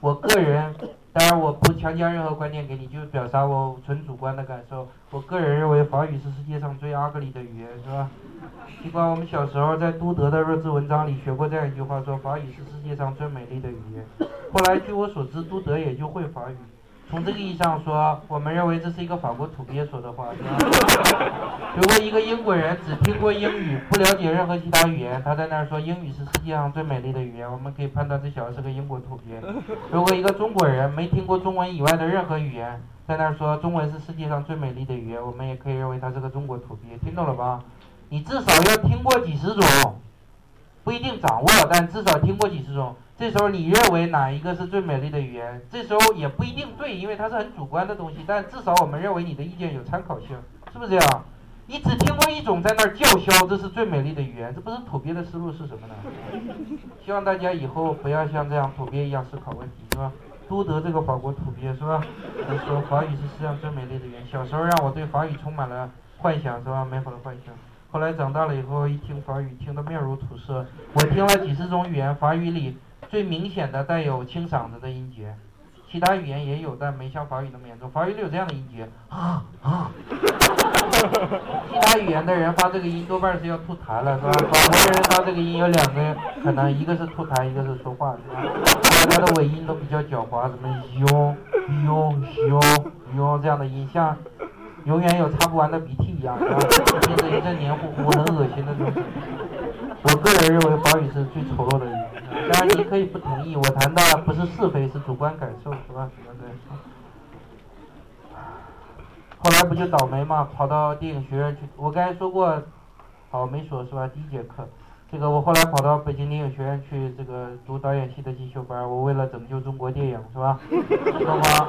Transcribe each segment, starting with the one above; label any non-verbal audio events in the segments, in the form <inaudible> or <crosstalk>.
我个人，当然我不强加任何观念给你，就是表达我纯主观的感受。我个人认为法语是世界上最 ugly 的语言，是吧？尽管我们小时候在都德的弱智文章里学过这样一句话，说法语是世界上最美丽的语言。后来据我所知，都德也就会法语。从这个意义上说，我们认为这是一个法国土鳖说的话。<laughs> 如果一个英国人只听过英语，不了解任何其他语言，他在那儿说英语是世界上最美丽的语言，我们可以判断这小子是个英国土鳖。如果一个中国人没听过中文以外的任何语言，在那儿说中文是世界上最美丽的语言，我们也可以认为他是个中国土鳖。听懂了吧？你至少要听过几十种，不一定掌握，但至少听过几十种。这时候你认为哪一个是最美丽的语言？这时候也不一定对，因为它是很主观的东西。但至少我们认为你的意见有参考性，是不是这样？你只听过一种，在那儿叫嚣这是最美丽的语言，这不是土鳖的思路是什么呢？<laughs> 希望大家以后不要像这样土鳖一样思考问题，是吧？都德这个法国土鳖是吧？说法语是世界上最美丽的语言，小时候让我对法语充满了幻想，是吧？美好的幻想。后来长大了以后，一听法语，听得面如土色。我听了几十种语言，法语里。最明显的带有清嗓子的音节，其他语言也有，但没像法语那么严重。法语里有这样的音节，啊啊。<laughs> 其他语言的人发这个音多半是要吐痰了，是吧？法国人发这个音有两个可能，一个是吐痰，一个是说话，是吧？他的尾音都比较狡猾，什么哟哟哟哟这样的音，像永远有擦不完的鼻涕一样，是吧？听着一阵黏糊糊、很恶心的东西。我个人认为法语是最丑陋的语言。当然你可以不同意，我谈的不是是非，是主观感受，是吧？对。后来不就倒霉嘛，跑到电影学院去。我刚才说过，好没说是吧？第一节课，这个我后来跑到北京电影学院去这个读导演系的进修班，我为了拯救中国电影，是吧？新东方，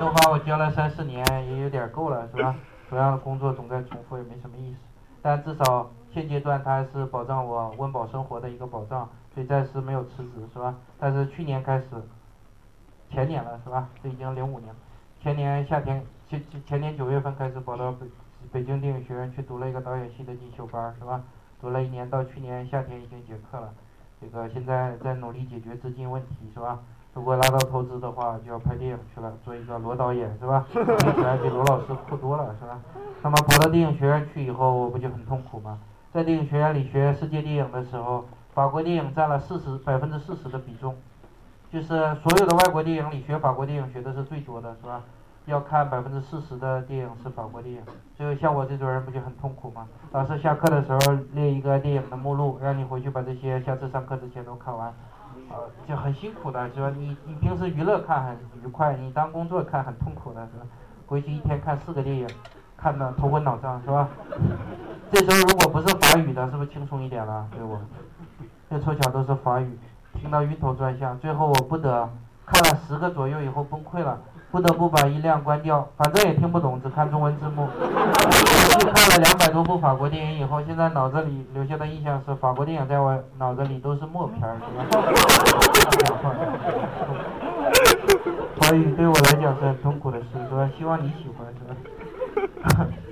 新东方我教了三四年，也有点够了，是吧？<laughs> 同样的工作总在重复，也没什么意思。但至少现阶段，它还是保障我温饱生活的一个保障。所以暂时没有辞职，是吧？但是去年开始，前年了，是吧？这已经零五年，前年夏天，前前年九月份开始跑到北北京电影学院去读了一个导演系的进修班，是吧？读了一年，到去年夏天已经结课了。这个现在在努力解决资金问题，是吧？如果拿到投资的话，就要拍电影去了，做一个罗导演，是吧？<laughs> 听起来比罗老师酷多了，是吧？那么跑到电影学院去以后，我不就很痛苦吗？在电影学院里学世界电影的时候。法国电影占了四十百分之四十的比重，就是所有的外国电影里学法国电影学的是最多的，是吧？要看百分之四十的电影是法国电影，所以像我这种人不就很痛苦吗？老师下课的时候列一个电影的目录，让你回去把这些下次上课之前都看完，呃，就很辛苦的，是吧？你你平时娱乐看很愉快，你当工作看很痛苦的，是吧？回去一天看四个电影，看的头昏脑胀，是吧？<laughs> 这时候如果不是法语的，是不是轻松一点了？对我？这凑巧都是法语，听到晕头转向，最后我不得看了十个左右以后崩溃了，不得不把音量关掉，反正也听不懂，只看中文字幕。我 <laughs> 去看了两百多部法国电影以后，现在脑子里留下的印象是法国电影在我脑子里都是默片儿，法 <laughs> 语对我来讲是很痛苦的事，是吧？希望你喜欢，是吧？<laughs>